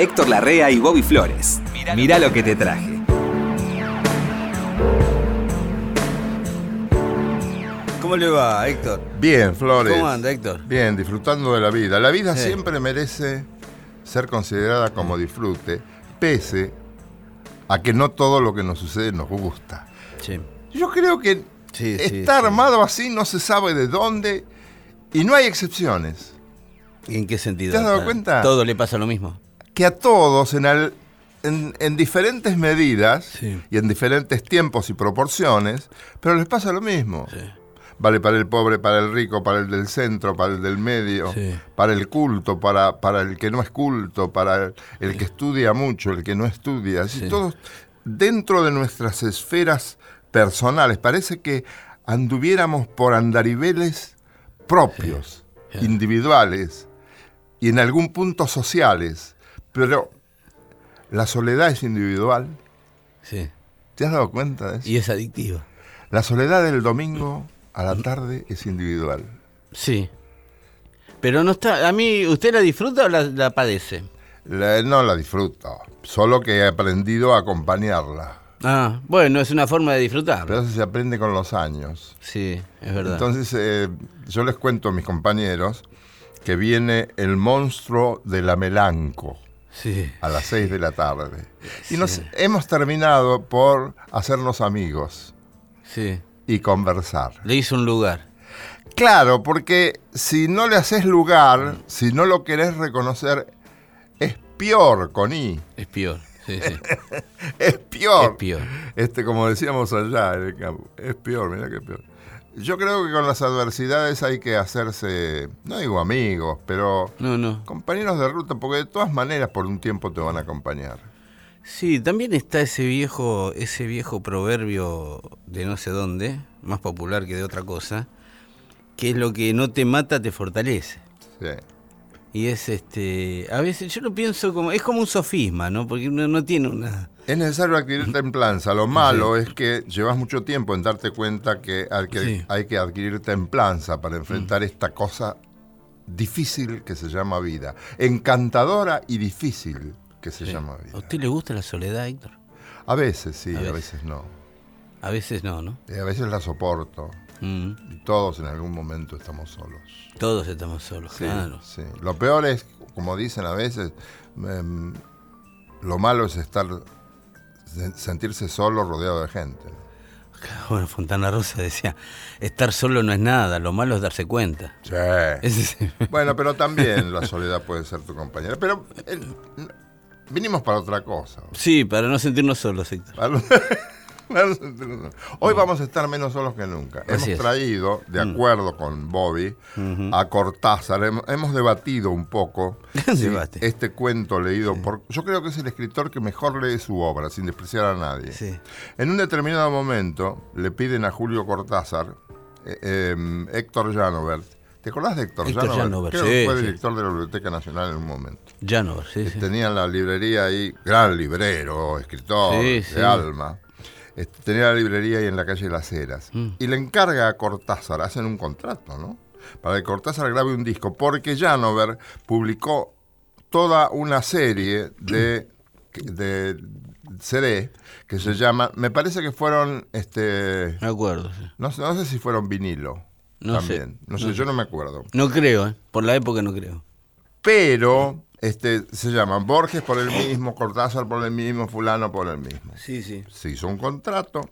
Héctor Larrea y Bobby Flores. Mirá lo que te traje. ¿Cómo le va, Héctor? Bien, Flores. ¿Cómo anda, Héctor? Bien, disfrutando de la vida. La vida Sí. siempre merece ser considerada como disfrute, pese a que no todo lo que nos sucede nos gusta. Sí. Yo creo que Sí, está sí. armado así, no se sabe de dónde, y no hay excepciones. ¿Y ¿En qué sentido? ¿Te has dado Ah, cuenta? Todo le pasa lo mismo. Que a todos, en, en- en diferentes medidas Sí. y en diferentes tiempos y proporciones, pero les pasa lo mismo. Sí. Vale para el pobre, para el rico, para el del centro, para el del medio, Sí. para el culto, para, para el que no es culto, para el, el que estudia mucho, el que no estudia. Así Sí. todos dentro de nuestras esferas personales. Parece que anduviéramos por andariveles propios, individuales y en algún punto sociales. Pero la soledad es individual. Sí. ¿Te has dado cuenta de eso? Y es adictiva. La soledad del domingo a la tarde es individual. Sí. Pero no está. A mí, ¿usted la disfruta o la, la padece? La- no la disfruto, solo que he aprendido a acompañarla. Ah, bueno, es una forma de disfrutar. Pero eso se aprende con los años. Sí, es verdad. Entonces, eh, yo les cuento a mis compañeros que viene el monstruo de la melanco sí. a las 6 de la tarde. Y nos hemos terminado por hacernos amigos Sí. y conversar. Le hizo un lugar. Claro, porque si no le haces lugar, si no lo querés reconocer, es peor con I. Es peor. Sí, sí. Es peor. Es peor. Este, como decíamos allá en el campo, es peor, mira qué peor. Yo creo que con las adversidades hay que hacerse, no digo amigos, pero No, no. compañeros de ruta, porque de todas maneras por un tiempo te van a acompañar. Sí, también está ese viejo, ese viejo proverbio de no sé dónde, más popular que de otra cosa, que es lo que no te mata te fortalece. Sí. Y es este, a veces yo lo pienso como, es como un sofisma, ¿no? Porque uno no tiene una... Es necesario adquirir templanza. Lo malo es que llevas mucho tiempo en darte cuenta que hay que, Sí. hay que adquirir templanza para enfrentar esta cosa difícil que se llama vida. Encantadora y difícil que se llama ¿A vida. usted le gusta la soledad, Héctor? A veces sí, A a veces. veces no. A veces no, ¿no? Y a veces la soporto. Mm, Y todos en algún momento estamos solos. Todos estamos solos, Sí, claro. sí. Lo peor es, como dicen a veces, em, lo malo es estar se- sentirse solo rodeado de gente. Bueno, Fontana Rosa decía, estar solo no es nada, lo malo es darse cuenta. Sí. Bueno, pero también la soledad puede ser tu compañera. Pero eh, vinimos para otra cosa. Sí, para no sentirnos solos, Héctor. Para- Hoy vamos a estar menos solos que nunca. Así hemos es. traído, de acuerdo con Bobby, a Cortázar. Hemos, hemos debatido un poco este cuento leído por... Yo creo que es el escritor que mejor lee su obra, sin despreciar a nadie. Sí. En un determinado momento le piden a Julio Cortázar, eh, eh, Héctor Janovert. ¿Te acordás de Héctor, Héctor Janovert? Janovert, Creo sí, que fue sí. director de la Biblioteca Nacional en un momento. Janover, sí, sí. Tenía la librería ahí, gran librero, escritor, de sí. alma. Este, tenía la librería ahí en la calle Las Heras. Mm. Y le encarga a Cortázar, hacen un contrato, ¿no? Para que Cortázar grabe un disco, porque Janover publicó toda una serie de, de CD que se llama, me parece que fueron, este, Me acuerdo, sí. no, sé- no sé si fueron vinilo. No sé, también. No sé, no yo no me acuerdo. No creo, ¿eh? Por la época no creo. Pero este, se llaman Borges por el mismo, Cortázar por el mismo, fulano por el mismo. Sí, sí. Se hizo un contrato,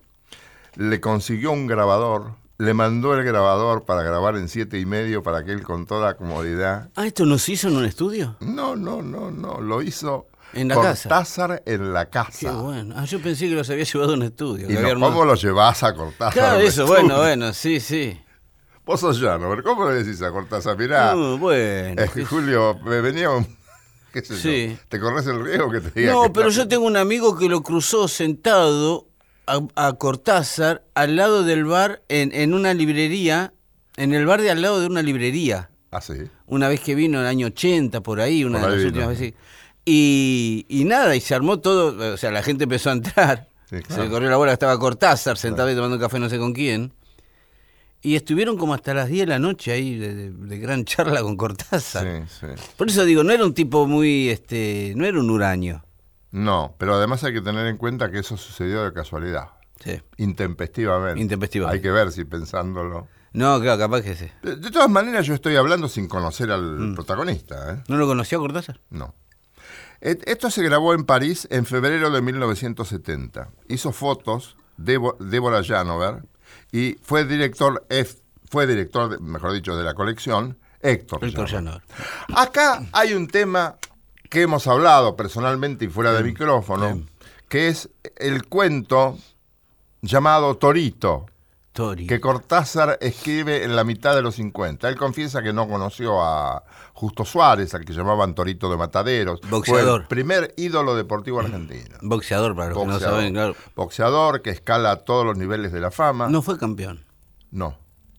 le consiguió un grabador, le mandó el grabador para grabar en siete y medio para que él con toda comodidad. Ah, ¿esto no se hizo en un estudio? No, no, no, no, lo hizo En la casa. Cortázar en la casa. Qué bueno. Ah, yo pensé que los había llevado a un estudio. Y no, armado- ¿cómo lo llevas a Cortázar? Claro, eso, estudio? bueno, bueno, sí, sí. Vos sos llano, pero ¿cómo le decís a Cortázar? Mirá, Uh, bueno. eh, Julio, me venía un... ¿Qué sé Sí. yo? ¿Te corres el riesgo que te diga No, que pero está- yo tengo un amigo que lo cruzó sentado a, a Cortázar al lado del bar en, en una librería, en el bar de al lado de una librería. Ah, sí. Una vez que vino en el año 80, por ahí, una Por de las vino. últimas veces. Y, y nada, y se armó todo, o sea, la gente empezó a entrar. Sí, Se le corrió la bola, estaba Cortázar sentado y tomando un café no sé con quién. Y estuvieron como hasta las 10 de la noche ahí de, de- de gran charla con Cortázar. Sí, sí. Por eso digo, no era un tipo muy, este, no era un huraño. No, pero además hay que tener en cuenta que eso sucedió de casualidad, Sí. intempestivamente. Intempestivamente. Hay que ver si pensándolo. No, claro, capaz que sí. De, de todas maneras, yo estoy hablando sin conocer al Mm. protagonista, ¿eh? ¿No lo conocía Cortázar? No. Esto se grabó en París en febrero de 1970. Hizo fotos Debo- Débora Janover y fue director, fue director, mejor dicho, de la colección Héctor. Héctor. Llanover. Acá hay un tema que hemos hablado personalmente y fuera de micrófono, que es el cuento llamado Torito, Que Cortázar escribe en la mitad de los 50. Él confiesa que no conoció a Justo Suárez, al que llamaban Torito de Mataderos. Fue Boxeador. el primer ídolo deportivo argentino. Boxeador, para los que no saben, claro. Boxeador que escala todos los niveles de la fama. No fue campeón. No,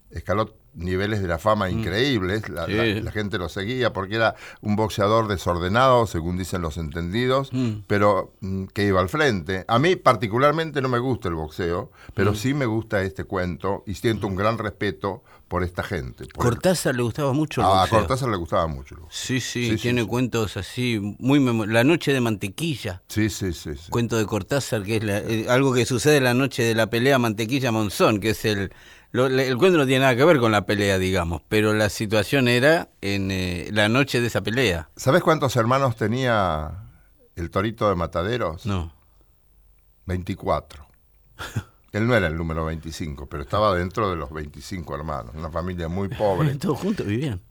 escaló niveles de la fama increíbles, la, Mm. Sí. la- la gente lo seguía porque era un boxeador desordenado, según dicen los entendidos, Mm. pero mm, que iba al frente. A mí particularmente no me gusta el boxeo, Mm. pero sí me gusta este cuento y siento un gran respeto por esta gente. por el- Cortázar le gustaba mucho el a boxeo. Cortázar le gustaba mucho. el. Sí, sí, Sí, tiene sí. cuentos así, muy memo- La noche de mantequilla. Sí, sí, sí. sí. Cuento de Cortázar, que es la- eh, algo que sucede la noche de la pelea Mantequilla-Monzón, que es el... lo- el cuento no tiene nada que ver con la pelea, digamos, pero la situación era en eh, la noche de esa pelea. ¿Sabes cuántos hermanos tenía el Torito de Mataderos? No. 24. Él no era el número 25, pero estaba dentro de los 25 hermanos, una familia muy pobre. Todos juntos vivían.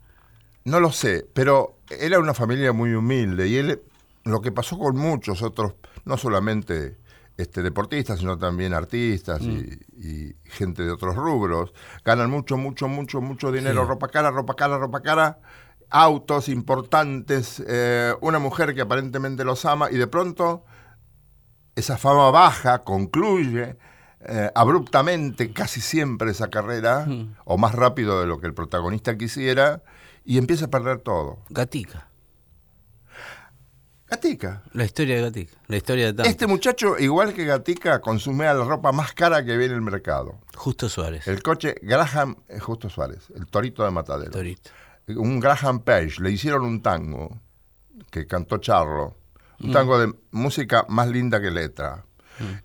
No lo sé, pero era una familia muy humilde y él, lo que pasó con muchos otros, no solamente este, deportistas, sino también artistas y, y gente de otros rubros, ganan mucho, mucho, mucho, mucho dinero, ropa cara, ropa cara, ropa cara, autos importantes, eh, una mujer que aparentemente los ama y de pronto esa fama baja, concluye eh, abruptamente casi siempre esa carrera, o más rápido de lo que el protagonista quisiera, y empieza a perder todo. Gatica. Gatica. La historia de Gatica. La historia de. Este muchacho, igual que Gatica, consumía la ropa más cara que ve en el mercado. Justo Suárez. El coche Graham, eh, Justo Suárez, el torito de Matadero. Torito. Un Graham Page, le hicieron un tango que cantó Charlo. Un tango de música más linda que letra.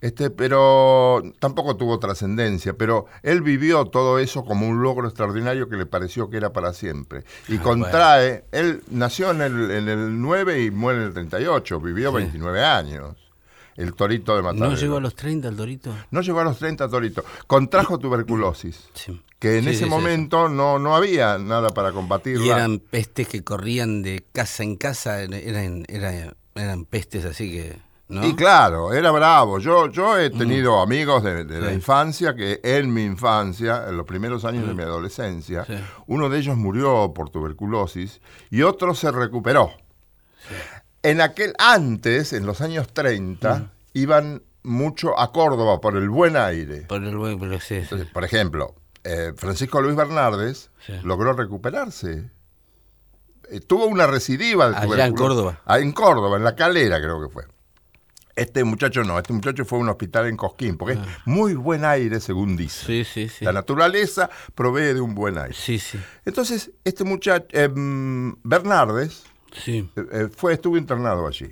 Este, pero tampoco tuvo trascendencia, pero él vivió todo eso como un logro extraordinario que le pareció que era para siempre. Y Ah, contrae, él nació en el, en el 9 y muere en el 38, vivió 29 años. El torito de Matadero. ¿No llegó a los 30 el Torito? No llegó a los 30 torito. Contrajo tuberculosis. Sí. Que en Sí, ese sí, sí, momento no, no había nada para combatirla. Y eran pestes que corrían de casa en casa, eran, eran, eran pestes así que... ¿no? Y claro, era bravo. Yo, yo he tenido amigos de, de la infancia que en mi infancia, en los primeros años de mi adolescencia, Sí. uno de ellos murió por tuberculosis y otro se recuperó. En aquel antes, en los años 30, iban mucho a Córdoba por el buen aire. Por el buen. Entonces, por ejemplo, eh, Francisco Luis Bernardes logró recuperarse. Eh, tuvo una recidiva de Allá en. Córdoba. Ah, en Córdoba, en la calera creo que fue. Este muchacho no, este muchacho fue a un hospital en Cosquín, porque es muy buen aire, según dice. Ah. Sí, sí, sí. La naturaleza provee de un buen aire. Sí, sí. Entonces, este muchacho, eh, mm, Bernardes, Sí. eh, eh, fue, estuvo internado allí.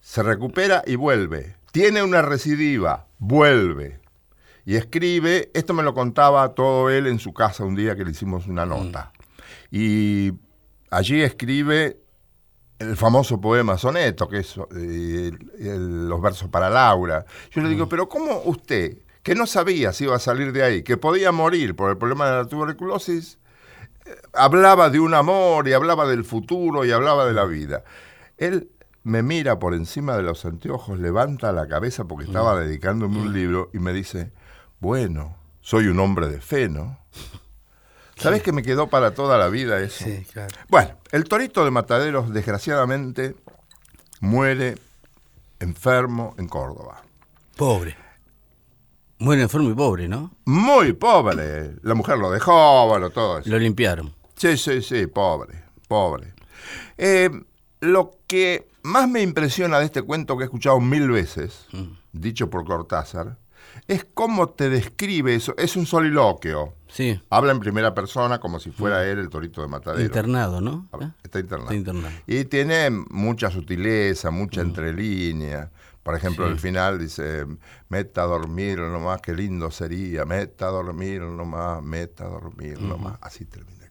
Se recupera y vuelve. Tiene una recidiva, vuelve. Y escribe, esto me lo contaba todo él en su casa un día que le hicimos una nota. Y allí escribe el famoso poema Soneto, que es eh, el- los versos para Laura. Yo le digo, pero ¿cómo usted, que no sabía si iba a salir de ahí, que podía morir por el problema de la tuberculosis, hablaba de un amor y hablaba del futuro y hablaba de la vida. Él me mira por encima de los anteojos, levanta la cabeza porque estaba dedicándome un libro y me dice, bueno, soy un hombre de fe, ¿no? ¿Sabes que me quedó para toda la vida eso? Sí, claro. Bueno, el torito de Mataderos, desgraciadamente, muere enfermo en Córdoba. Pobre. Muere enfermo y pobre, ¿no? Muy pobre. La mujer lo dejó, bueno, todo eso. Lo limpiaron. Sí, sí, sí, pobre, pobre. Eh, lo que más me impresiona de este cuento que he escuchado mil veces, dicho por Cortázar, es cómo te describe eso. Es un soliloquio. Sí. Habla en primera persona como si fuera él el torito de matadero. Internado, ¿no? ¿Eh? Está internado. Está internado. Y tiene mucha sutileza, mucha entrelínea. Por ejemplo, Sí. al final dice, meta a dormir nomás, qué lindo sería, meta a dormir nomás, meta a dormir nomás. Así termina.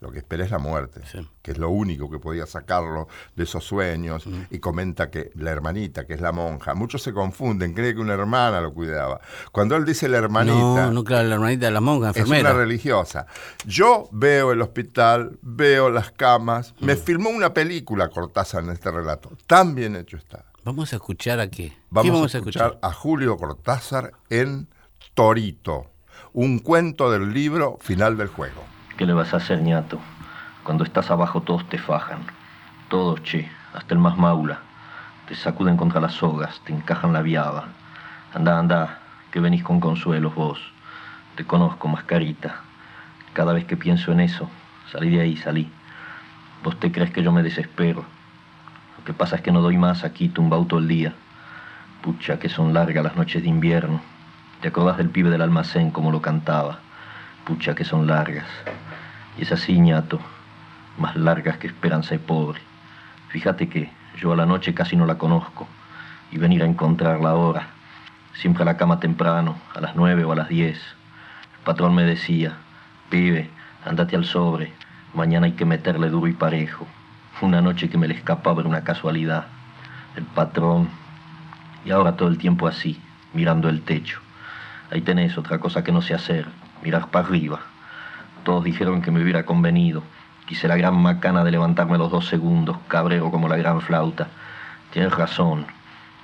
Lo que espera es la muerte, Sí. que es lo único que podía sacarlo de esos sueños. Y comenta que la hermanita, que es la monja, muchos se confunden, cree que una hermana lo cuidaba. Cuando él dice la hermanita, No, no, claro, la hermanita de la monja, es enfermera. una religiosa. Yo veo el hospital, veo las camas. Me filmó una película Cortázar en este relato. Tan bien hecho está. Vamos a escuchar a qué. Vamos, ¿Qué vamos a a escuchar escuchar? a Julio Cortázar en Torito, un cuento del libro Final del Juego. ¿Qué le vas a hacer, ñato? Cuando estás abajo todos te fajan. Todos, che, hasta el más maula. Te sacuden contra las sogas, te encajan la viaba. Anda, anda, que venís con consuelos vos. Te conozco, mascarita. Cada vez que pienso en eso, salí de ahí, salí. Vos te crees que yo me desespero. Lo que pasa es que no doy más aquí tumbado todo el día. Pucha, que son largas las noches de invierno. ¿Te acordás del pibe del almacén como lo cantaba? Pucha, que son largas. Y es así, ñato, más largas que esperanza de pobre. Fíjate que yo a la noche casi no la conozco. Y venir a encontrarla ahora, siempre a la cama temprano, a las nueve o a las diez. El patrón me decía, pibe, andate al sobre, mañana hay que meterle duro y parejo. Una noche que me le escapaba era una casualidad. El patrón, y ahora todo el tiempo así, mirando el techo. Ahí tenés otra cosa que no sé hacer, mirar para arriba. Todos dijeron que me hubiera convenido. Quise la gran macana de levantarme los dos segundos, cabrero como la gran flauta. Tienes razón.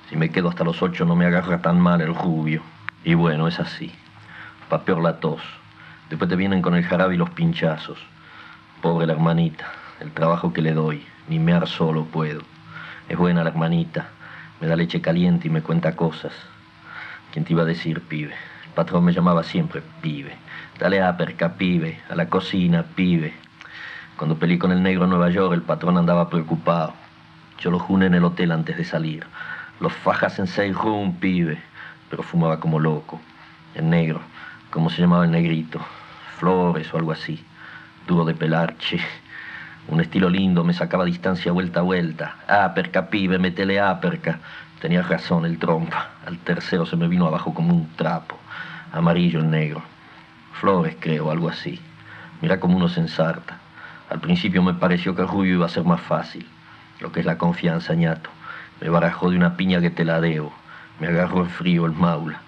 Si me quedo hasta los ocho no me agarra tan mal el rubio. Y bueno, es así. Pa' peor la tos. Después te vienen con el jarabe y los pinchazos. Pobre la hermanita, el trabajo que le doy. Ni mear solo puedo. Es buena la hermanita. Me da leche caliente y me cuenta cosas. ¿Quién te iba a decir, pibe? El patrón me llamaba siempre pibe. Dale a perca, pibe. A la cocina, pibe. Cuando peleé con el negro en Nueva York, el patrón andaba preocupado. Yo lo juné en el hotel antes de salir. Los fajas en seis room, pibe. Pero fumaba como loco. El negro, ¿cómo se llamaba el negrito? Flores o algo así. Duro de pelar, che. Un estilo lindo, me sacaba distancia vuelta a vuelta. Aperca, pibe, metele aperca. Tenía razón el trompa. Al tercero se me vino abajo como un trapo. Amarillo el negro. Flores, creo, algo así. Mira cómo uno se ensarta. Al principio me pareció que el rubio iba a ser más fácil. Lo que es la confianza, ñato. Me barajó de una piña que te la debo. Me agarró en frío el maula.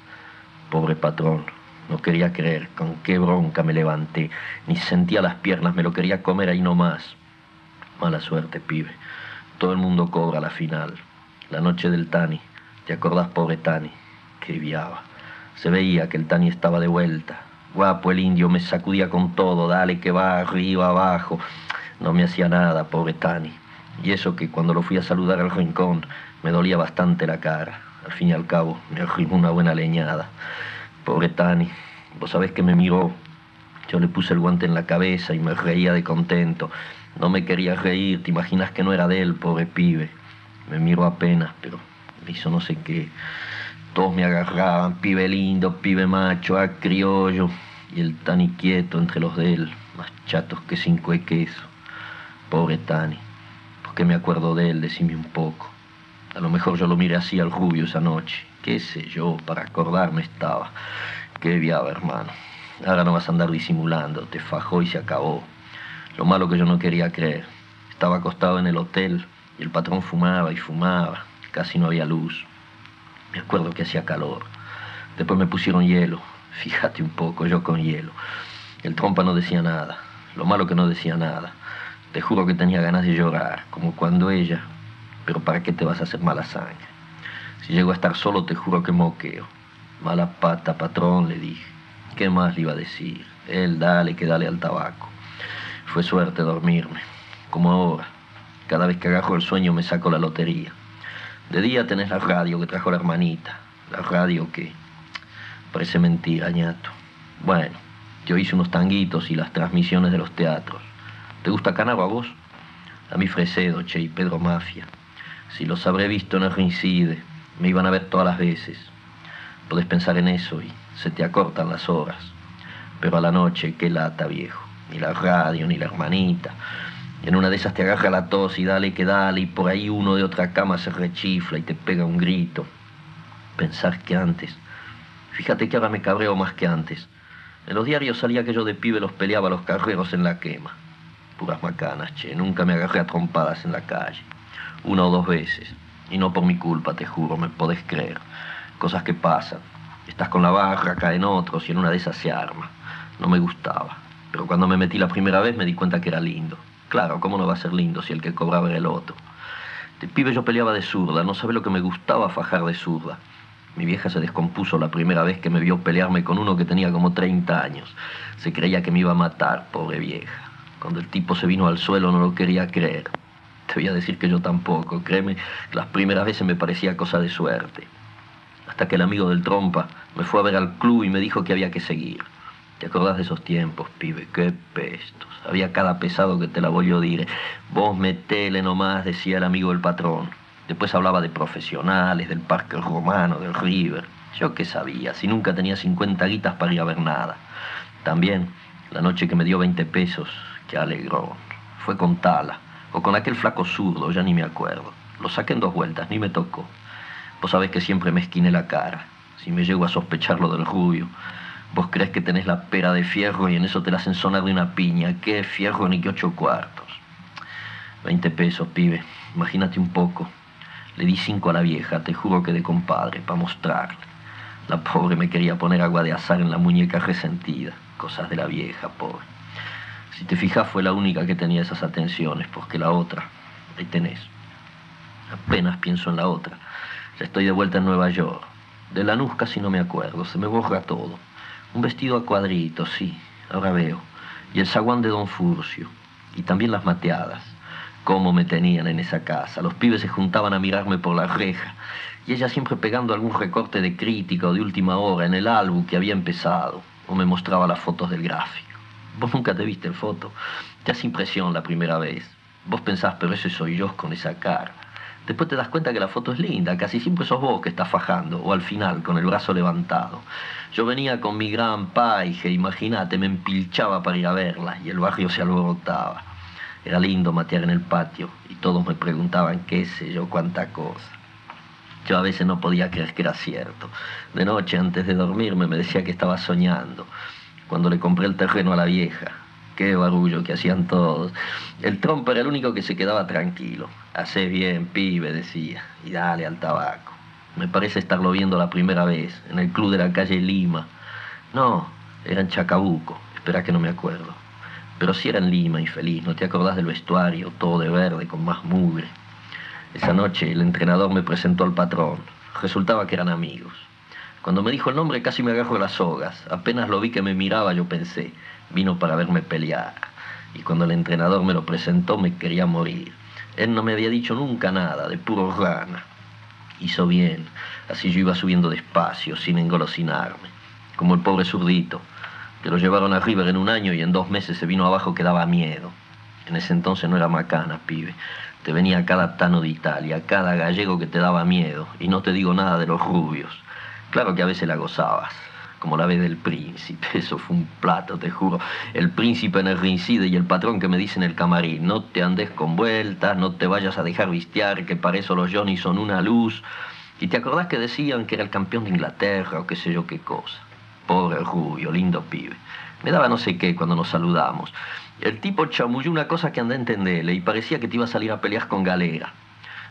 Pobre patrón. No quería creer con qué bronca me levanté. Ni sentía las piernas, me lo quería comer ahí nomás. Mala suerte, pibe. Todo el mundo cobra la final. La noche del Tani. ¿Te acordás, pobre Tani? Qué viaba. Se veía que el Tani estaba de vuelta. Guapo el indio, me sacudía con todo. Dale que va, arriba, abajo. No me hacía nada, pobre Tani. Y eso que cuando lo fui a saludar al rincón, me dolía bastante la cara. Al fin y al cabo, me arrimó una buena leñada. Pobre Tani, vos sabés que me miró. Yo le puse el guante en la cabeza y me reía de contento. No me quería reír, te imaginas que no era de él, pobre pibe. Me miró apenas, pero me hizo no sé qué. Todos me agarraban, pibe lindo, pibe macho, a criollo. Y el Tani quieto entre los de él, más chatos que cinco de queso. Pobre Tani, ¿por qué me acuerdo de él? Decime un poco. A lo mejor yo lo miré así al rubio esa noche. Qué sé yo, para acordarme estaba. Qué viaba, hermano. Ahora no vas a andar disimulando, te fajó y se acabó. Lo malo que yo no quería creer. Estaba acostado en el hotel y el patrón fumaba y fumaba. Casi no había luz. Me acuerdo que hacía calor. Después me pusieron hielo. Fíjate un poco, yo con hielo. El trompa no decía nada. Lo malo que no decía nada. Te juro que tenía ganas de llorar, como cuando ella. Pero ¿para qué te vas a hacer mala sangre? Si llego a estar solo, te juro que moqueo. Mala pata, patrón, le dije. ¿Qué más le iba a decir? Él, dale, que dale al tabaco. Fue suerte dormirme, como ahora. Cada vez que agarro el sueño me saco la lotería. De día tenés la radio que trajo la hermanita. La radio que parece mentira, ñato. Bueno, yo hice unos tanguitos y las transmisiones de los teatros. ¿Te gusta Canaro a vos? A mí Fresedo, che, y Pedro Mafia. Si los habré visto el reincide, me iban a ver todas las veces. Podés pensar en eso y se te acortan las horas. Pero a la noche, qué lata, viejo. Ni la radio, ni la hermanita. En una de esas te agarra la tos y dale que dale, y por ahí uno de otra cama se rechifla y te pega un grito. Pensar que antes. Fíjate que ahora me cabreo más que antes. En los diarios salía que yo de pibe los peleaba a los carreros en la quema. Puras macanas, che. Nunca me agarré a trompadas en la calle. Una o dos veces. Y no por mi culpa, te juro, me podés creer. Cosas que pasan. Estás con la barra, caen otros y en una de esas se arma. No me gustaba. Pero cuando me metí la primera vez me di cuenta que era lindo. Claro, ¿cómo no va a ser lindo si el que cobraba era el otro? De pibe yo peleaba de zurda, no sabe lo que me gustaba fajar de zurda. Mi vieja se descompuso la primera vez que me vio pelearme con uno que tenía como 30 años. Se creía que me iba a matar, pobre vieja. Cuando el tipo se vino al suelo no lo quería creer. Te voy a decir que yo tampoco, créeme, las primeras veces me parecía cosa de suerte. Hasta que el amigo del trompa me fue a ver al club y me dijo que había que seguir. ¿Te acordás de esos tiempos, pibe? Qué pestos. Había cada pesado que te la voy a decir. Vos metele nomás, decía el amigo del patrón. Después hablaba de profesionales, del parque romano, del River. Yo qué sabía, si nunca tenía 50 guitas para ir a ver nada. También, la noche que me dio 20 pesos, que alegró. Fue con Tala, o con aquel flaco zurdo, ya ni me acuerdo. Lo saqué en dos vueltas, ni me tocó. Vos sabés que siempre me esquiné la cara. Si me llego a sospechar lo del rubio, Vos crees que tenés la pera de fierro y en eso te la hacen sonar de una piña. ¿Qué fierro ni qué ocho cuartos? Veinte pesos, pibe. Imagínate un poco. Le di cinco a la vieja, te juro que de compadre, para mostrarle. La pobre me quería poner agua de azar en la muñeca resentida. Cosas de la vieja, pobre. Si te fijas, fue la única que tenía esas atenciones, porque la otra, ahí tenés. Apenas pienso en la otra. Ya estoy de vuelta en Nueva York. De la Lanús casi no me acuerdo, se me borra todo. Un vestido a cuadritos, sí, ahora veo. Y el zaguán de don Furcio. Y también las mateadas. Cómo me tenían en esa casa. Los pibes se juntaban a mirarme por la reja. Y ella siempre pegando algún recorte de crítica o de última hora en el álbum que había empezado. O me mostraba las fotos del gráfico. Vos nunca te viste en foto. Te hace impresión la primera vez. Vos pensás, pero ese soy yo con esa cara. Después te das cuenta que la foto es linda, casi siempre sos vos que estás fajando, o al final, con el brazo levantado. Yo venía con mi gran paige, imagínate, me empilchaba para ir a verla, y el barrio se alborotaba. Era lindo matear en el patio, y todos me preguntaban qué sé yo, cuánta cosa. Yo a veces no podía creer que era cierto. De noche, antes de dormirme, me decía que estaba soñando. Cuando le compré el terreno a la vieja, Qué barullo que hacían todos. El trompa era el único que se quedaba tranquilo. Hacé bien, pibe, decía, y dale al tabaco. Me parece estarlo viendo la primera vez, en el club de la calle Lima. No, era en Chacabuco, espera que no me acuerdo. Pero si era en Lima y feliz, ¿no te acordás del vestuario, todo de verde, con más mugre? Esa noche el entrenador me presentó al patrón. Resultaba que eran amigos. Cuando me dijo el nombre casi me agarro las sogas. Apenas lo vi que me miraba, yo pensé, Vino para verme pelear. Y cuando el entrenador me lo presentó me quería morir. Él no me había dicho nunca nada, de puro rana. Hizo bien, así yo iba subiendo despacio, sin engolosinarme, como el pobre zurdito, que lo llevaron a River en un año y en dos meses se vino abajo que daba miedo. En ese entonces no era macana, pibe. Te venía cada tano de Italia, cada gallego que te daba miedo, y no te digo nada de los rubios. Claro que a veces la gozabas, como la vez del príncipe. Eso fue un plato, te juro. El príncipe en el rincide y el patrón que me dice en el camarín, no te andes con vueltas, no te vayas a dejar vistiar, que para eso los Johnny son una luz. Y te acordás que decían que era el campeón de Inglaterra o qué sé yo qué cosa. Pobre rubio, lindo pibe. Me daba no sé qué cuando nos saludamos. El tipo chamulló una cosa que andé a entenderle y parecía que te iba a salir a pelear con galera.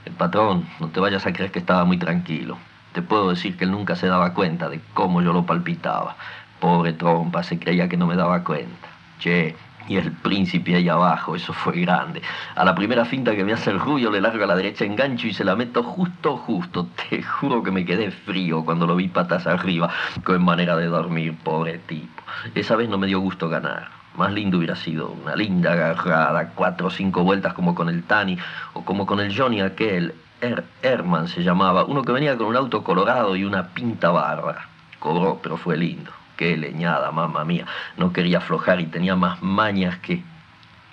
El patrón, no te vayas a creer que estaba muy tranquilo. Te puedo decir que él nunca se daba cuenta de cómo yo lo palpitaba. Pobre trompa, se creía que no me daba cuenta. Che, y el príncipe ahí abajo, eso fue grande. A la primera finta que me hace el rubio le largo a la derecha engancho y se la meto justo, justo. Te juro que me quedé frío cuando lo vi patas arriba, con manera de dormir, pobre tipo. Esa vez no me dio gusto ganar. Más lindo hubiera sido una linda agarrada, cuatro o cinco vueltas como con el Tani o como con el Johnny aquel, Er, Herman se llamaba, uno que venía con un auto colorado y una pinta bárbara. Cobró, pero fue lindo. Qué leñada, mamá mía. No quería aflojar y tenía más mañas que...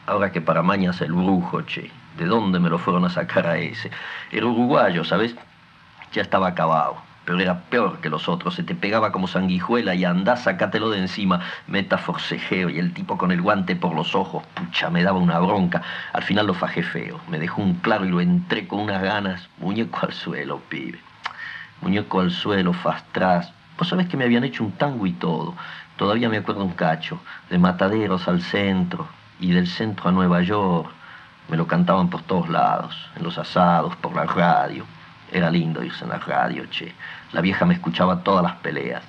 Ahora que para mañas el brujo, che. ¿De dónde me lo fueron a sacar a ese? Era uruguayo, ¿sabes? Ya estaba acabado. Pero era peor que los otros, se te pegaba como sanguijuela y andá, sacátelo de encima, meta forcejeo y el tipo con el guante por los ojos, pucha, me daba una bronca, al final lo fajé feo, me dejó un claro y lo entré con unas ganas, muñeco al suelo, pibe, muñeco al suelo, fastras, vos sabés que me habían hecho un tango y todo, todavía me acuerdo un cacho, de Mataderos al centro y del centro a Nueva York, me lo cantaban por todos lados, en los asados, por la radio. Era lindo irse en la radio, che. La vieja me escuchaba todas las peleas.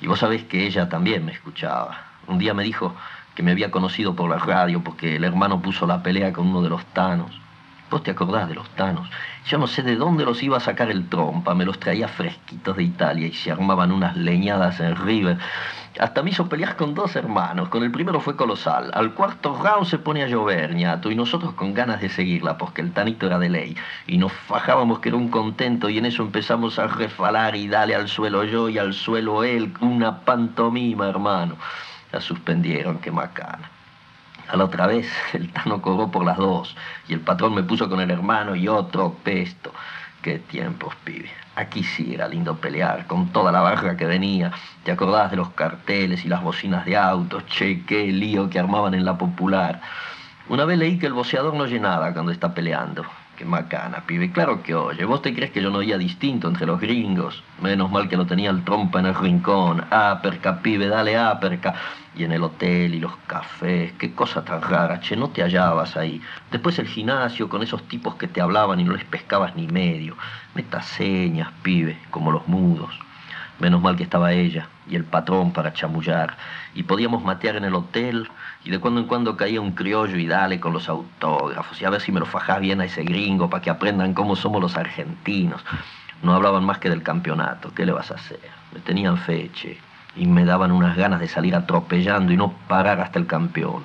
Y vos sabés que ella también me escuchaba. Un día me dijo que me había conocido por la radio porque el hermano puso la pelea con uno de los tanos. Vos te acordás de los tanos. Yo no sé de dónde los iba a sacar el trompa. Me los traía fresquitos de Italia y se armaban unas leñadas en River. Hasta me hizo pelear con dos hermanos. Con el primero fue colosal. Al cuarto round se pone a llover, ñato, y nosotros con ganas de seguirla, porque el tanito era de ley. Y nos fajábamos que era un contento, y en eso empezamos a refalar y dale al suelo yo y al suelo él. Una pantomima, hermano. La suspendieron, qué macana. A la otra vez, el Tano cobró por las dos, y el patrón me puso con el hermano y otro pesto. Qué tiempos, pibe. Aquí sí era lindo pelear, con toda la barra que venía. ¿Te acordás de los carteles y las bocinas de autos? Che, qué lío que armaban en la popular. Una vez leí que el boceador no llenaba cuando está peleando. Qué macana, pibe. Claro que oye. ¿Vos te crees que yo no oía distinto entre los gringos? Menos mal que lo tenía el trompa en el rincón. Aperca, pibe, dale aperca. Y en el hotel y los cafés. Qué cosa tan rara, che. No te hallabas ahí. Después el gimnasio con esos tipos que te hablaban y no les pescabas ni medio. Metas señas, pibe, como los mudos. Menos mal que estaba ella y el patrón para chamullar. Y podíamos matear en el hotel y de cuando en cuando caía un criollo y dale con los autógrafos y a ver si me lo fajás bien a ese gringo para que aprendan cómo somos los argentinos. No hablaban más que del campeonato, ¿qué le vas a hacer? Me tenían feche y me daban unas ganas de salir atropellando y no parar hasta el campeón.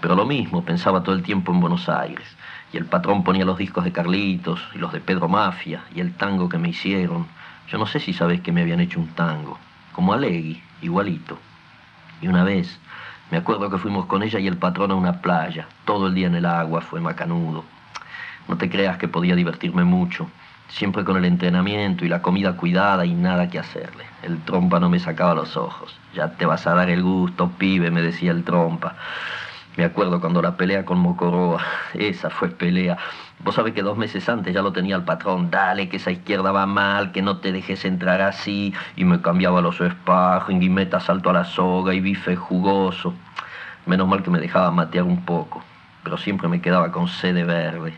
Pero lo mismo, pensaba todo el tiempo en Buenos Aires. Y el patrón ponía los discos de Carlitos y los de Pedro Mafia y el tango que me hicieron. Yo no sé si sabes que me habían hecho un tango, como Alegui, igualito. Y una vez me acuerdo que fuimos con ella y el patrón a una playa. Todo el día en el agua, fue macanudo. No te creas que podía divertirme mucho. Siempre con el entrenamiento y la comida cuidada y nada que hacerle. El trompa no me sacaba los ojos. Ya te vas a dar el gusto, pibe, me decía el trompa. Me acuerdo cuando la pelea con Mocoroa, esa fue pelea. Vos sabés que dos meses antes ya lo tenía el patrón, dale, que esa izquierda va mal, que no te dejes entrar así, y me cambiaba los sparring, y meta salto a la soga, y bife jugoso. Menos mal que me dejaba matear un poco, pero siempre me quedaba con sede verde.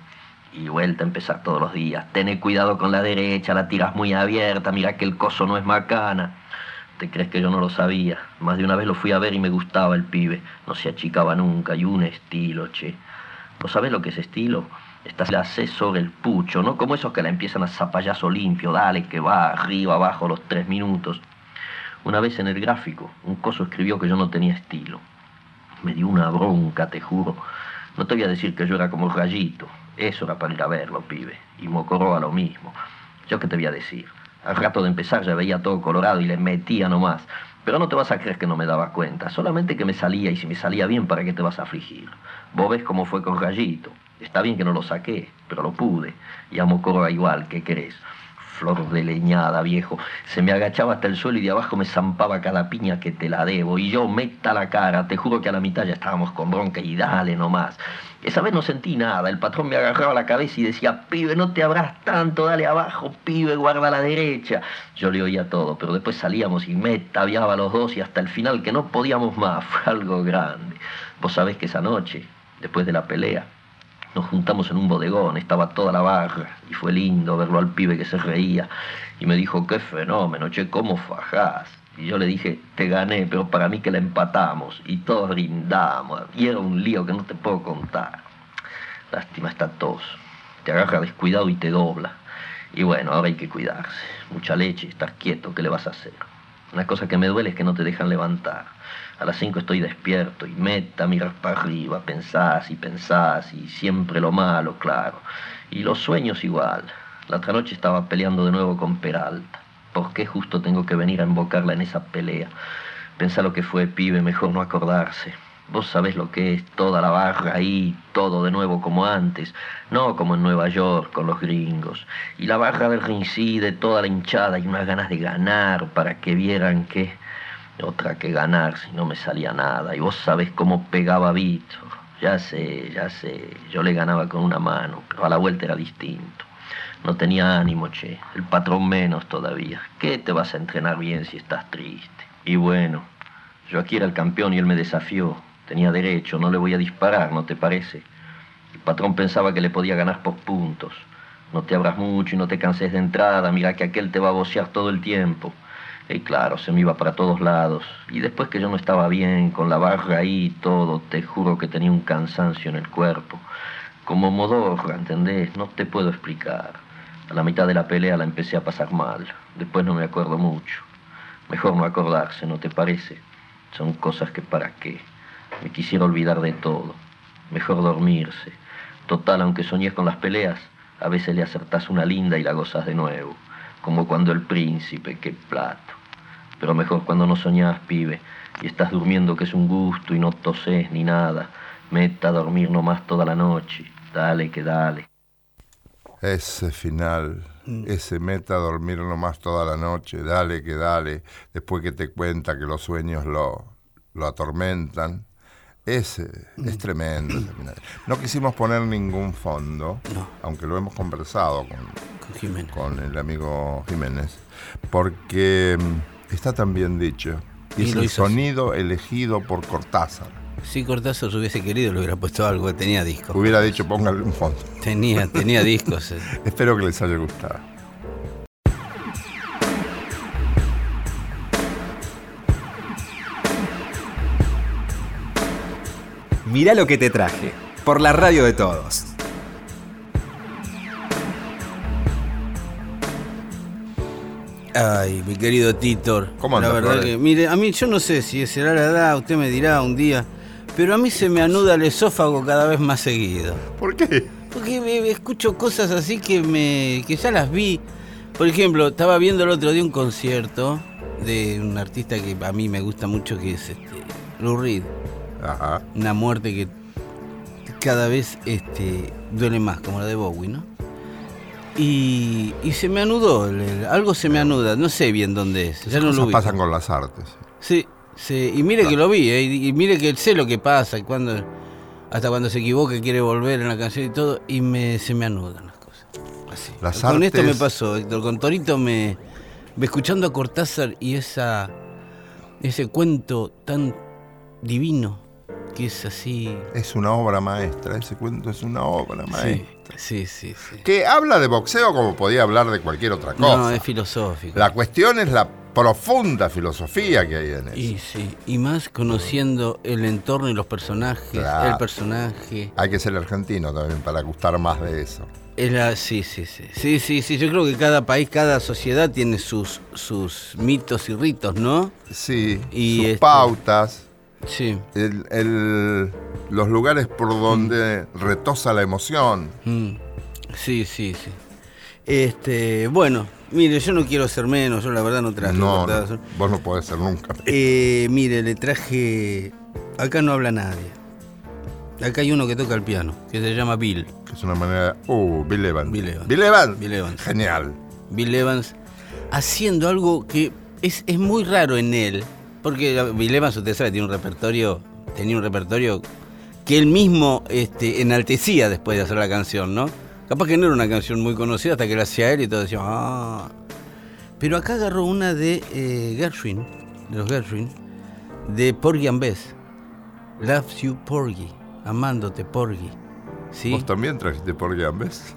Y vuelta a empezar todos los días. Tené cuidado con la derecha, la tiras muy abierta, mira que el coso no es macana. ¿Te crees que yo no lo sabía? Más de una vez lo fui a ver y me gustaba el pibe. No se achicaba nunca y un estilo, che. ¿Vos sabés lo que es estilo? Esta la hace sobre el pucho, ¿no? Como esos que la empiezan a zapallazo limpio, dale, que va arriba, abajo, los tres minutos. Una vez en el gráfico, un coso escribió que yo no tenía estilo. Me dio una bronca, te juro. No te voy a decir que yo era como rayito. Eso era para ir a verlo, pibe. Y Mocoró a lo mismo. ¿Yo qué te voy a decir? Al rato de empezar ya veía todo colorado y le metía nomás. Pero no te vas a creer que no me daba cuenta. Solamente que me salía y si me salía bien, ¿para qué te vas a afligir? Vos ves cómo fue con Rayito. Está bien que no lo saqué, pero lo pude. Y a Mocorra igual, ¿qué querés? Flor de leñada, viejo. Se me agachaba hasta el suelo y de abajo me zampaba cada piña que te la debo. Y yo meta la cara, te juro que a la mitad ya estábamos con bronca y dale nomás. Esa vez no sentí nada, el patrón me agarraba la cabeza y decía, pibe, no te abras tanto, dale abajo, pibe, guarda la derecha. Yo le oía todo, pero después salíamos y me tabiaba los dos y hasta el final que no podíamos más, fue algo grande. Vos sabés que esa noche, después de la pelea, nos juntamos en un bodegón, estaba toda la barra y fue lindo verlo al pibe que se reía y me dijo, qué fenómeno, che, cómo fajás. Y yo le dije, te gané, pero para mí que la empatamos. Y todos brindamos. Y era un lío que no te puedo contar. Lástima está tos. Te agarra descuidado y te dobla. Y bueno, ahora hay que cuidarse. Mucha leche, estar quieto, ¿qué le vas a hacer? Una cosa que me duele es que no te dejan levantar. A las 5 estoy despierto y meta, miras para arriba, pensás y pensás y siempre lo malo, claro. Y los sueños igual. La otra noche estaba peleando de nuevo con Peralta. ¿Por qué justo tengo que venir a invocarla en esa pelea? Pensá lo que fue, pibe, mejor no acordarse. Vos sabés lo que es toda la barra ahí, todo de nuevo como antes, no como en Nueva York con los gringos. Y la barra del reincide, toda la hinchada y unas ganas de ganar para que vieran que otra que ganar si no me salía nada. Y vos sabés cómo pegaba Víctor. Ya sé, ya sé, yo le ganaba con una mano, pero a la vuelta era distinto. No tenía ánimo, che, el patrón menos todavía. ¿Qué te vas a entrenar bien si estás triste? Y bueno, yo aquí era el campeón y él me desafió. Tenía derecho, no le voy a disparar, ¿no te parece? El patrón pensaba que le podía ganar por puntos. No te abras mucho y no te canses de entrada, mira que aquel te va a bocear todo el tiempo. Y claro, se me iba para todos lados. Y después que yo no estaba bien, con la barra ahí y todo, te juro que tenía un cansancio en el cuerpo. Como modorra, ¿entendés? No te puedo explicar. A la mitad de la pelea la empecé a pasar mal. Después no me acuerdo mucho. Mejor no acordarse, ¿no te parece? Son cosas que para qué. Me quisiera olvidar de todo. Mejor dormirse. Total, aunque soñes con las peleas, a veces le acertás una linda y la gozas de nuevo. Como cuando el príncipe, qué plato. Pero mejor cuando no soñás, pibe, y estás durmiendo que es un gusto y no toses ni nada. Meta a dormir nomás toda la noche. Dale que dale. Ese final, ese meta a dormir nomás toda la noche, dale que dale, después que te cuenta que los sueños lo, lo atormentan. Ese es tremendo. ese final. No quisimos poner ningún fondo, No. aunque lo hemos conversado con, Con con el amigo Jiménez, porque mm, está tan bien dicho. Y Y es el así. sonido elegido por Cortázar. Si Cortázar hubiese querido, le hubiera puesto algo, tenía discos. Hubiera dicho, póngale un fondo. Tenía, tenía discos. eh. Espero que les haya gustado. Mirá lo que te traje. Por la radio de todos. Ay, mi querido Titor. ¿Cómo La anda, verdad Flores? que, mire, a mí yo no sé si será la edad, usted me dirá un día, pero a mí se me anuda el esófago cada vez más seguido. ¿Por qué? Porque me- escucho cosas así que me que ya las vi. Por ejemplo, estaba viendo el otro día un concierto de un artista que a mí me gusta mucho, que es este, Lou Reed. Ajá. Una muerte que cada vez este, duele más, como la de Bowie, ¿no? Y, y se me anudó, algo se me anuda, no sé bien dónde es, ya no Cosas lo ubico. pasan con las artes. Sí, sí, y mire que lo vi, ¿eh? y, y mire que sé lo que pasa, y cuando, hasta cuando se equivoca y quiere volver en la canción y todo, y me, se me anudan las cosas. Así. Las con esto me pasó, Héctor, con Torito me, me escuchando a Cortázar y esa ese cuento tan divino que es así. Es una obra maestra, ese cuento es una obra maestra. sí, sí. sí. Que habla de boxeo como podía hablar de cualquier otra cosa. No, es filosófico. La cuestión es la profunda filosofía que hay en eso. Y sí, y más conociendo el entorno y los personajes, Claro. el personaje. Hay que ser argentino también para gustar más de eso. Es la- sí, sí, sí. Sí, sí, sí. Yo creo que cada país, cada sociedad tiene sus, sus mitos y ritos, ¿no? Sí, Y sus este- pautas, Sí. el- el- los lugares por donde retosa la emoción. Mm. Sí, sí, sí. Este, bueno, mire, yo no quiero ser menos, yo la verdad no traje No, no, vos no podés ser nunca. Eh, mire, le traje. Acá no habla nadie. Acá hay uno que toca el piano, que se llama Bill. Es una manera. Uh, Bill Evans. Bill Evans. Bill Evans. Bill Evans. Genial. Bill Evans, haciendo algo que es, es muy raro en él, porque Evans, usted sabe, tiene un repertorio, tenía un repertorio que él mismo este, enaltecía después de hacer la canción, ¿no? Capaz que no era una canción muy conocida hasta que la hacía él y todo decía, ah. Pero acá agarró una de eh, Gershwin, de los Gershwin, de Porgy and Bess. Loves you Porgy, amándote Porgy. ¿Sí? Vos también trajiste por Gambes.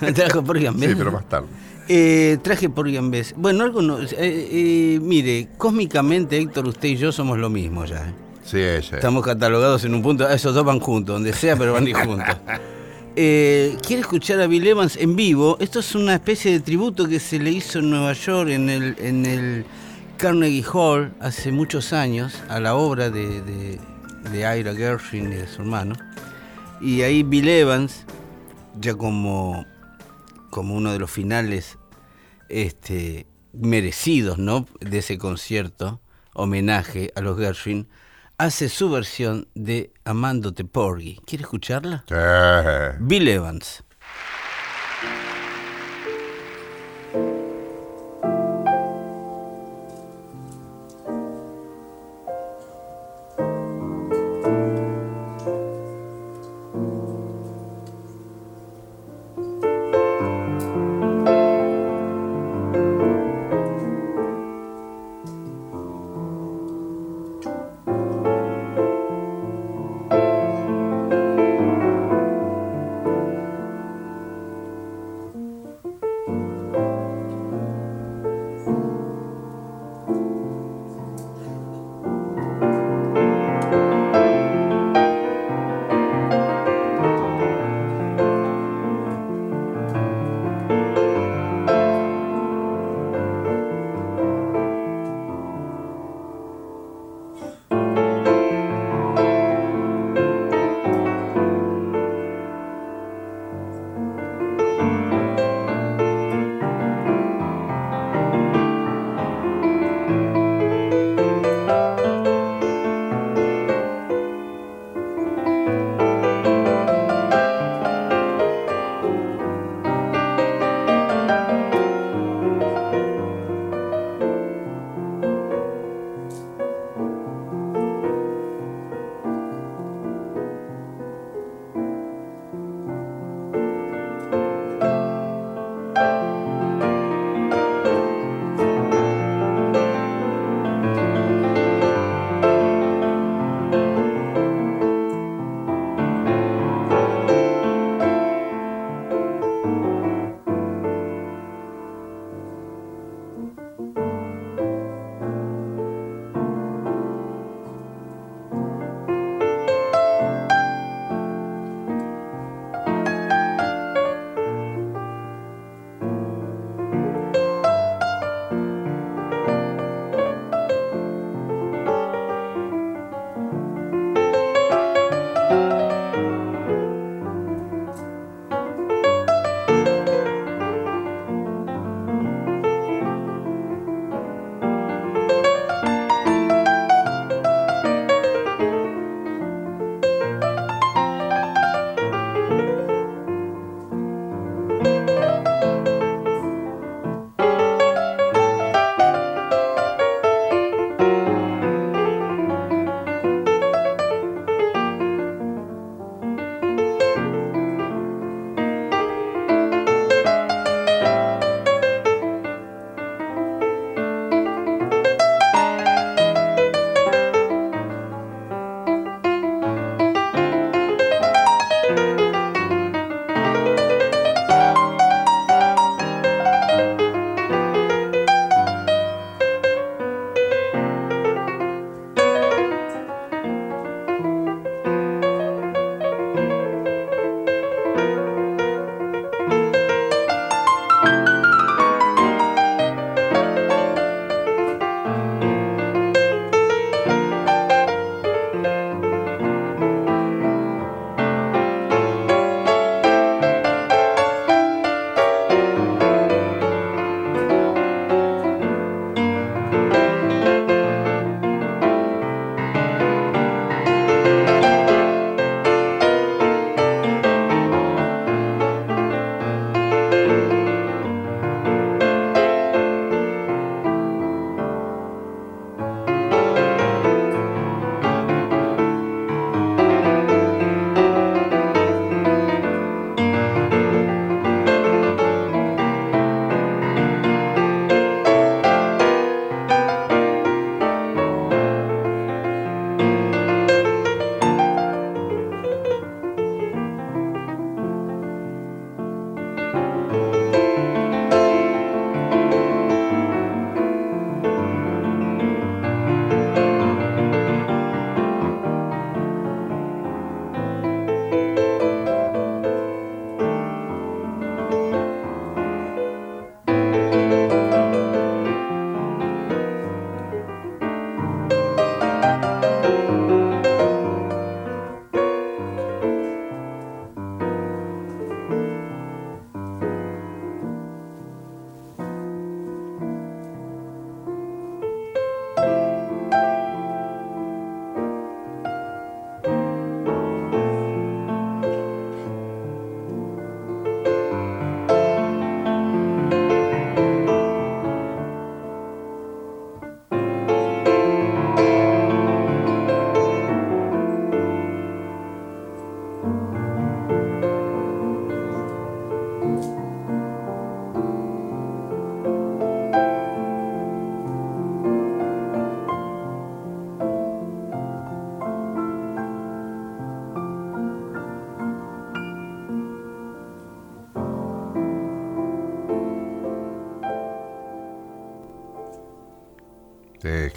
Trajo Porgy and Bess. Sí, pero más tarde. Eh, traje por Gambés. Bueno, algo no. eh, eh, mire, cósmicamente, Héctor, usted y yo somos lo mismo ya. Sí, ella. Estamos catalogados en un punto. ah, Esos dos van juntos, donde sea, pero van a ir juntos. ¿Quiere escuchar a Bill Evans en vivo? Esto es una especie de tributo que se le hizo en Nueva York, en el, en el Carnegie Hall, hace muchos años, a la obra de, de, de Ira Gershwin y de su hermano. Y ahí Bill Evans, ya como, como uno de los finales este, merecidos ¿no? de ese concierto, homenaje a los Gershwin, hace su versión de Amándote Porgy. ¿Quiere escucharla? Sí. Bill Evans.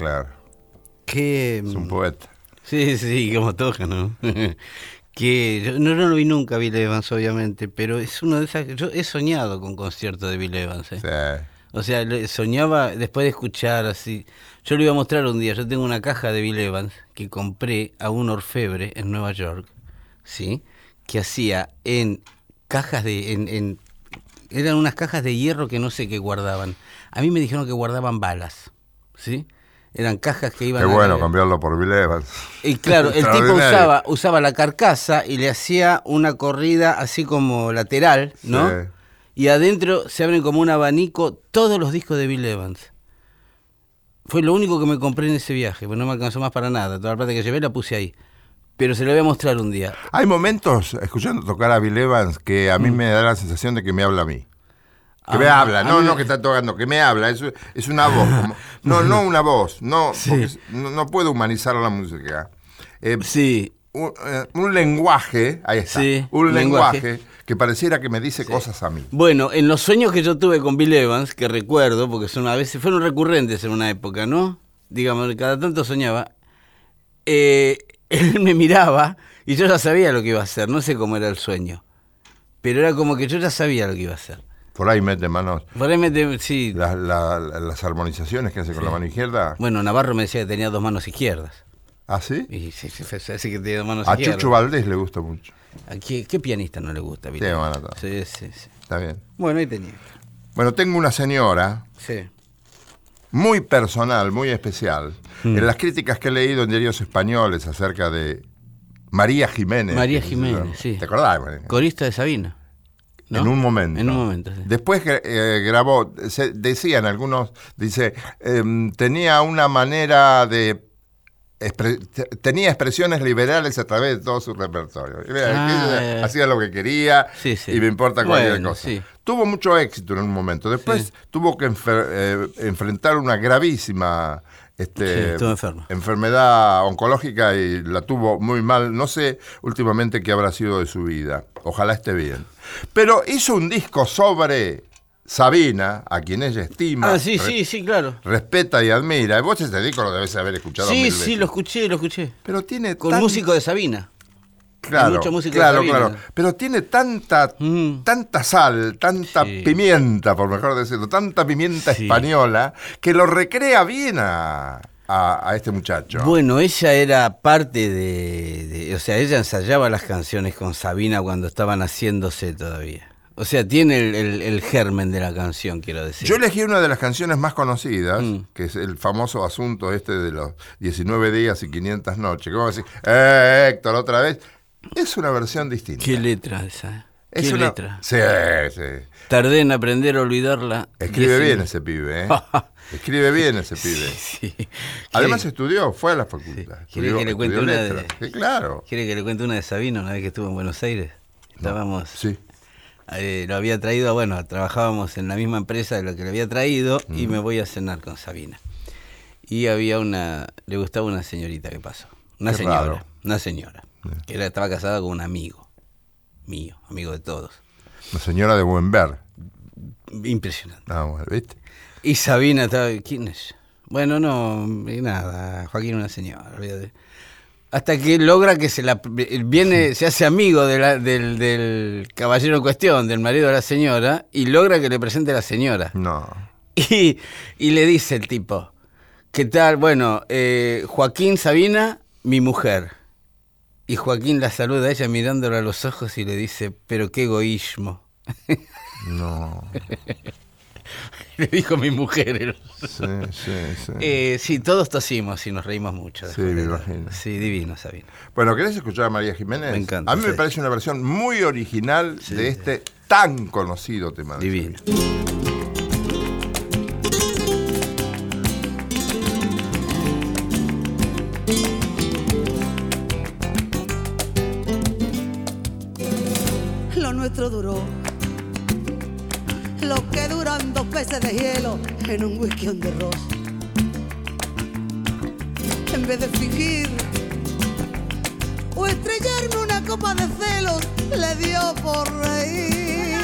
Claro. Que, Es un mm, poeta. Sí, sí, como toca, ¿no? que yo no, no lo vi nunca Bill Evans, obviamente, pero es uno de esas... Yo he soñado con conciertos de Bill Evans, ¿eh? Sí. O sea, soñaba después de escuchar así. Yo le iba a mostrar un día. Yo tengo una caja de Bill Evans que compré a un orfebre en Nueva York, ¿sí? Que hacía en cajas de. En, en- eran unas cajas de hierro que no sé qué guardaban. A mí me dijeron que guardaban balas, ¿sí? Eran cajas que iban Qué a- bueno cambiarlo por Bill Evans. y claro, el tipo usaba, usaba la carcasa y le hacía una corrida así como lateral, ¿no? Sí. Y adentro se abren como un abanico todos los discos de Bill Evans. Fue lo único que me compré en ese viaje, pues no me alcanzó más para nada. Toda la plata que llevé la puse ahí. Pero se lo voy a mostrar un día. Hay momentos, escuchando tocar a Bill Evans, que a mí me da la sensación de que me habla a mí. Que me. Ah, habla, no, no que está tocando, que me habla, es, es una voz. como- no, no una voz, no, Sí. no, no puedo humanizar la música. Eh, Sí, un, eh, un lenguaje, ahí está, Sí, un lenguaje, lenguaje. que pareciera que me dice cosas a mí. Bueno, en los sueños que yo tuve con Bill Evans, que recuerdo, porque son a veces fueron recurrentes en una época, ¿no? Digamos, cada tanto soñaba, eh, él me miraba y yo ya sabía lo que iba a hacer, no sé cómo era el sueño, pero era como que yo ya sabía lo que iba a hacer. Por ahí mete manos, Por ahí me- sí, la- la- la- las armonizaciones que hace con la mano izquierda. bueno, Navarro me decía que tenía dos manos izquierdas. ¿Ah, sí? Y sí, sí, sí, sí que tenía dos manos A izquierdas. Chucho Valdés le gusta mucho. ¿A qué, qué pianista no le gusta? Sí, sí, sí. Está bien. Bueno, ahí tenía. Bueno, tengo una señora Sí. muy personal, muy especial. Mm. En las críticas que he leído en diarios españoles acerca de María Jiménez. María Jiménez, sí. ¿Te acordás? María? Corista de Sabina. ¿No? En un momento. En un momento, sí. Después eh, grabó, se- decían algunos, dice, em, tenía una manera de... expre- tenía expresiones liberales a través de todo su repertorio. Ah, eh. hacía lo que quería Sí, sí. y me importa cualquier Bueno, cosa. sí. Tuvo mucho éxito en un momento. Después tuvo que enfer- eh, enfrentar una gravísima este, enfermedad oncológica y la tuvo muy mal. No sé últimamente qué habrá sido de su vida. Ojalá esté bien. Pero hizo un disco sobre Sabina, a quien ella estima, Ah, sí, re- sí, sí, claro. respeta y admira. Vos ese disco lo debes haber escuchado Sí, mil sí, veces. lo escuché, lo escuché. Pero tiene Con tan- músico de Sabina. Claro, mucho músico de claro, Sabina. claro. Pero tiene tanta, Mm. tanta sal, tanta Sí. pimienta, por mejor decirlo, tanta pimienta Sí. española, que lo recrea bien a, a- a este muchacho. Bueno, ella era parte de, de- O sea, ella ensayaba las canciones con Sabina cuando estaban haciéndose todavía. O sea, tiene el, el- el germen de la canción, quiero decir. Yo elegí una de las canciones más conocidas, Mm. que es el famoso asunto este de los 19 días y 500 noches. ¿Cómo decir? Eh, Héctor, otra vez. Es una versión distinta. Qué letra esa. ¿Eh? es Qué una- letra. Sí, sí. Tardé en aprender a olvidarla. Escribe bien ese pibe, ¿eh? Escribe bien ese pibe. Sí. Además ¿Quiere- estudió, fue a la facultad. Sí. ¿Quiere que le cuente una de-. Sí, claro. ¿Quiere que le cuente una de Sabino una vez que estuvo en Buenos Aires? Estábamos, Sí. eh, lo había traído, bueno, trabajábamos en la misma empresa de lo que le había traído y me voy a cenar con Sabina. Y había una, le gustaba una señorita que pasó, una Qué señora, raro. una señora, que era, estaba casada con un amigo mío, amigo de todos. La señora de buen ver. Impresionante. Ah, bueno, ¿viste? Y Sabina ¿quién es? Bueno, no, y nada, Joaquín una señora, olvídate. Hasta que logra que se la viene, se hace amigo de la- del, del caballero en cuestión, del marido de la señora, y logra que le presente a la señora. No. Y, y le dice el tipo, ¿qué tal? Bueno, eh, Joaquín Sabina, mi mujer. Y Joaquín la saluda a ella mirándola a los ojos y le dice, pero qué egoísmo. No. le dijo mi mujer. Sí, sí, sí. Eh, sí, todos tosimos y nos reímos mucho. Sí, me imagino. Sí, divino, Sabina. Bueno, ¿querés escuchar a María Jiménez? Me encanta, A mí me parece una versión muy original de este tan conocido tema. de Divino. Nuestro duró lo que duran dos peces de hielo en un whisky on the. En vez de fingir o estrellarme una copa de celos, le dio por reír.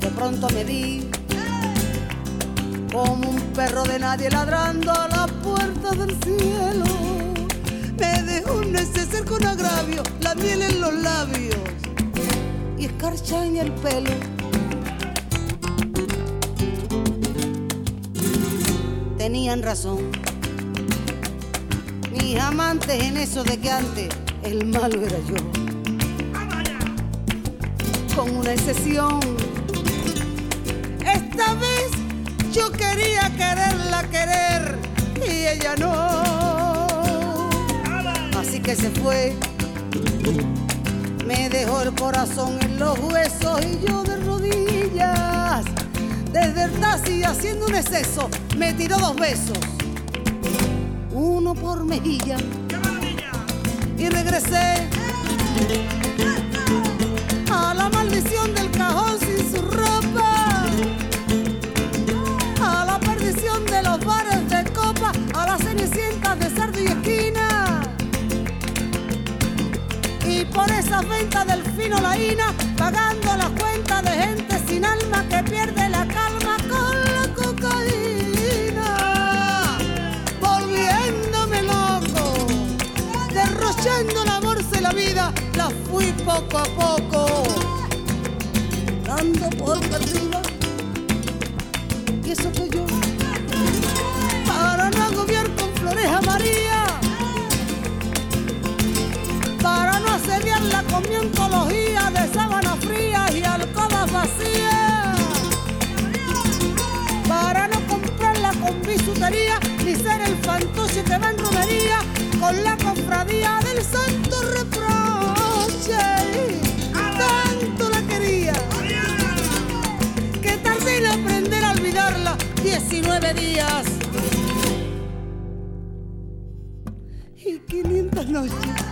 De pronto me vi como un perro de nadie ladrando a la puerta del cielo. Me dejó un neceser con agravio, la miel en los labios y escarcha en el pelo. Tenían razón. Mis amantes en eso de que antes el malo era yo. Con una excepción. Esta vez yo quería quererla querer y ella no. Así que se fue. Me dejó el corazón en los huesos y yo de rodillas. Desde el taxi haciendo un exceso, me tiró dos besos. Uno por mejilla. Y regresé esas ventas del fino laína, pagando las cuentas de gente sin alma que pierde la calma con la cocaína. Volviéndome loco, derrochando el amor de la vida, la fui poco a poco, dando por perdida. Con mi ontología de sábanas frías y alcobas vacías, para no comprarla con bisutería ni ser el fantoche que va en romería con la cofradía del santo reproche. Tanto la quería que tardé en aprender a olvidarla 19 días y 500 noches.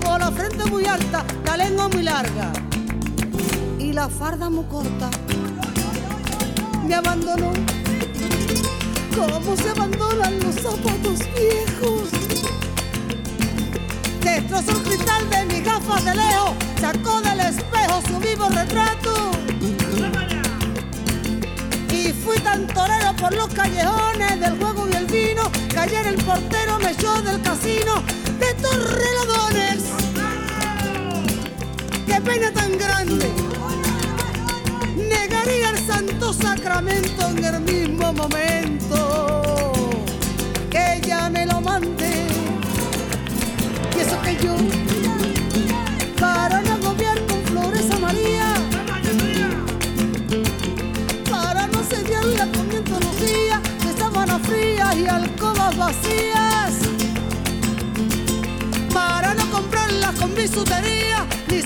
frente muy alta, la lengua muy larga y la farda muy corta. Me abandonó como se abandonan los zapatos viejos. Destrozó el cristal de mis gafas de lejos, sacó del espejo su vivo retrato. Y fui tan torero por los callejones del juego y el vino, que ayer el portero me echó del casino de Torrelodones. ¡Qué pena tan grande! Negaría el santo sacramento en el mismo momento que ella me lo mande. Y eso que yo, para no agobiar con flores a María, para no sediarla con antología de sábanas frías y alcobas vacías para no comprarlas con bisutería,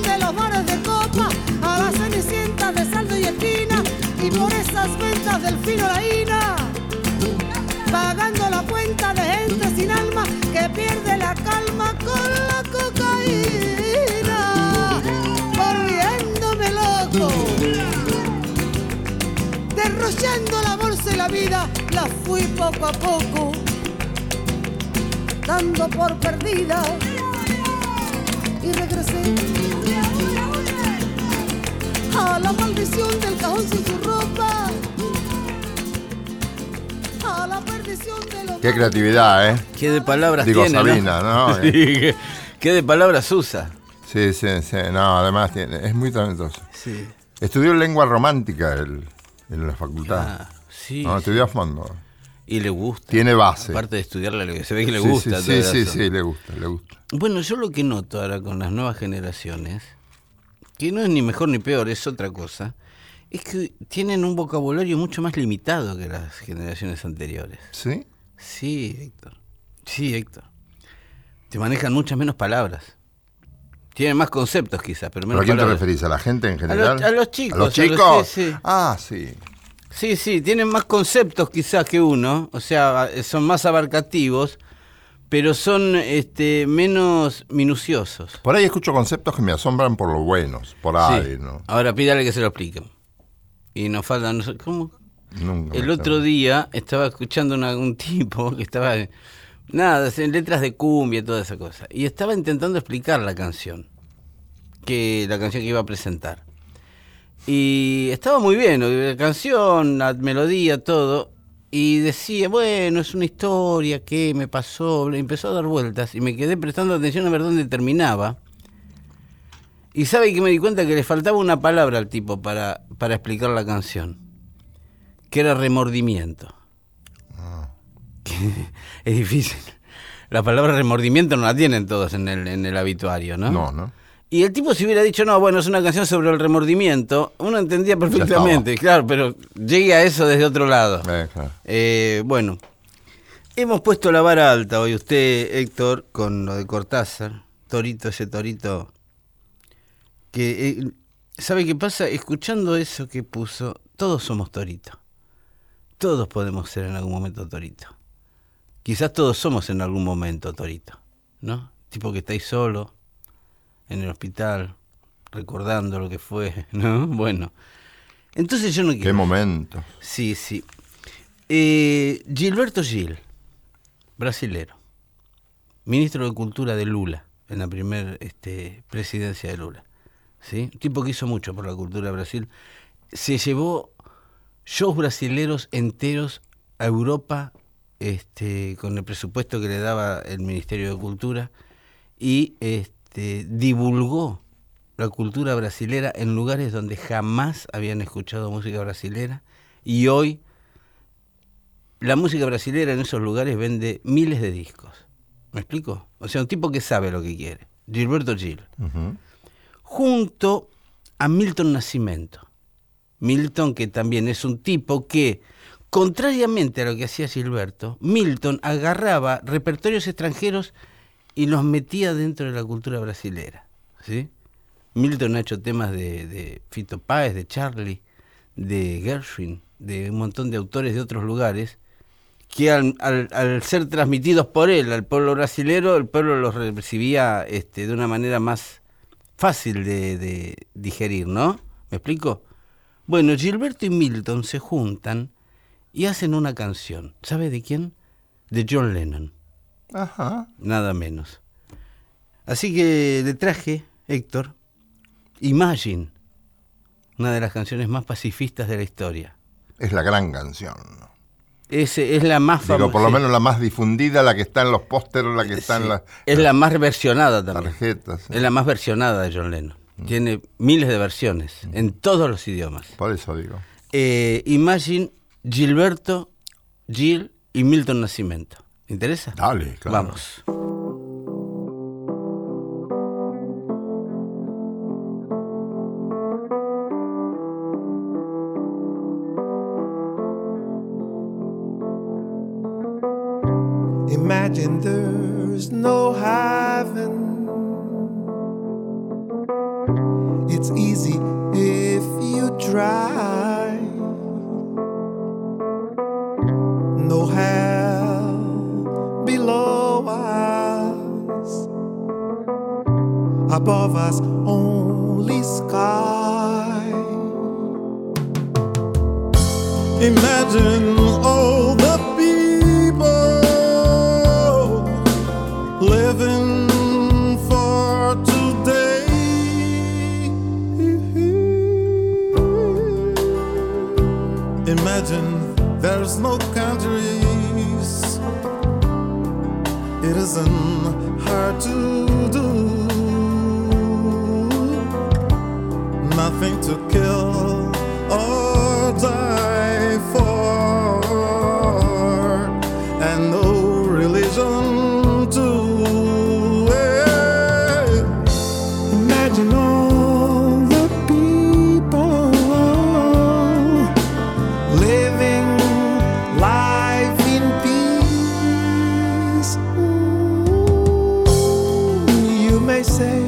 de los bares de copa, a las cenicientas de saldo y esquina, y por esas ventas del fino laína, pagando la cuenta de gente sin alma que pierde la calma con la cocaína, volviéndome loco, derrochando la bolsa y la vida, la fui poco a poco, dando por perdida a la maldición del cajón sin su ropa, a la perdición de los Qué creatividad, ¿eh? ¿Qué de palabras Digo, tiene? Sabina, ¿no? Sí, ¿qué, qué de palabras usa? Sí, sí, sí. No, además tiene, es muy talentoso. Sí. Estudió lengua romántica él, en la facultad. Ah, sí. no, estudió a fondo. Y le gusta. Tiene base. Aparte de estudiarle, se ve que le Sí, gusta. Sí, sí, sí, sí, le gusta, le gusta. Bueno, yo lo que noto ahora con las nuevas generaciones, que no es ni mejor ni peor, es otra cosa, es que tienen un vocabulario mucho más limitado que las generaciones anteriores. ¿Sí? Sí, Héctor. Sí, Héctor. Te manejan muchas menos palabras. Tienen más conceptos quizás, pero ¿Pero menos a quién te referís? ¿A la gente en general? a los chicos, ¿A los a los- chicos? sí, sí. Ah, sí. Sí, sí, tienen más conceptos quizás que uno, o sea, son más abarcativos, pero son este, menos minuciosos. Por ahí escucho conceptos que me asombran por lo buenos, por ahí, Sí. ¿no? Ahora pídale que se lo expliquen. Y nos faltan... no sé, ¿Cómo? Nunca El otro día estaba escuchando una- un tipo que estaba... Nada, en letras de cumbia y toda esa cosa. Y estaba intentando explicar la canción. Que, la canción que iba a presentar. Y estaba muy bien, la canción, la melodía, todo. Y decía, bueno, es una historia que me pasó. Empezó a dar vueltas y me quedé prestando atención a ver dónde terminaba. Y sabe que me di cuenta que le faltaba una palabra al tipo para, para explicar la canción. Que era remordimiento. Que es difícil. La palabra remordimiento no la tienen todos en el, en el habituario, ¿no? No, ¿no? Y el tipo si hubiera dicho, no, bueno, es una canción sobre el remordimiento, uno entendía perfectamente, claro, pero llegue a eso desde otro lado. Eh, claro. Eh, bueno, hemos puesto la vara alta hoy, usted, Héctor, con lo de Cortázar, Torito, ese Torito, que, eh, ¿sabe qué pasa? Escuchando eso que puso, todos somos Torito. Todos podemos ser en algún momento Torito. Quizás todos somos en algún momento Torito, ¿no? Tipo que estáis solo, en el hospital, recordando lo que fue, ¿no? Bueno. Entonces yo no quiero... Qué momento. Sí, sí. Eh, Gilberto Gil, brasilero, ministro de Cultura de Lula, en la primera este, presidencia de Lula. ¿sí? Un tipo que hizo mucho por la cultura de Brasil. Se llevó shows brasileros enteros a Europa este, con el presupuesto que le daba el Ministerio de Cultura y este, divulgó la cultura brasilera en lugares donde jamás habían escuchado música brasilera y hoy la música brasilera en esos lugares vende miles de discos. ¿Me explico? O sea, un tipo que sabe lo que quiere. Gilberto Gil. Junto a Milton Nascimento. Milton, que también es un tipo que, contrariamente a lo que hacía Gilberto, Milton agarraba repertorios extranjeros y los metía dentro de la cultura brasilera. ¿sí? Milton ha hecho temas de, de Fito Páez, de Charlie, de Gershwin, de un montón de autores de otros lugares, que al, al- ser transmitidos por él al pueblo brasilero, el pueblo los recibía este, de una manera más fácil de, de digerir, ¿no? ¿Me explico? Bueno, Gilberto y Milton se juntan y hacen una canción. ¿Sabe de quién? De John Lennon, Ajá. nada menos. Así que le traje, Héctor, Imagine, una de las canciones más pacifistas de la historia. Es la gran canción. Es, es la más famosa. Digo, por lo menos la más difundida, la que está en los pósteres, la que está en las Es la más versionada también. tarjetas. Es la más versionada de John Lennon. Tiene miles de versiones en todos los idiomas. Por eso digo. Eh, Imagine, Gilberto, Gil y Milton Nascimento. ¿Interesa? Dale, claro. Vamos. Imagine there's no heaven. It's easy if you try. Above us, only sky. Imagine all the people living for today. Imagine there's no countries. It isn't hard to do. nothing to kill or die for, and no religion to wear. Imagine all the people living life in peace. Ooh, you may say.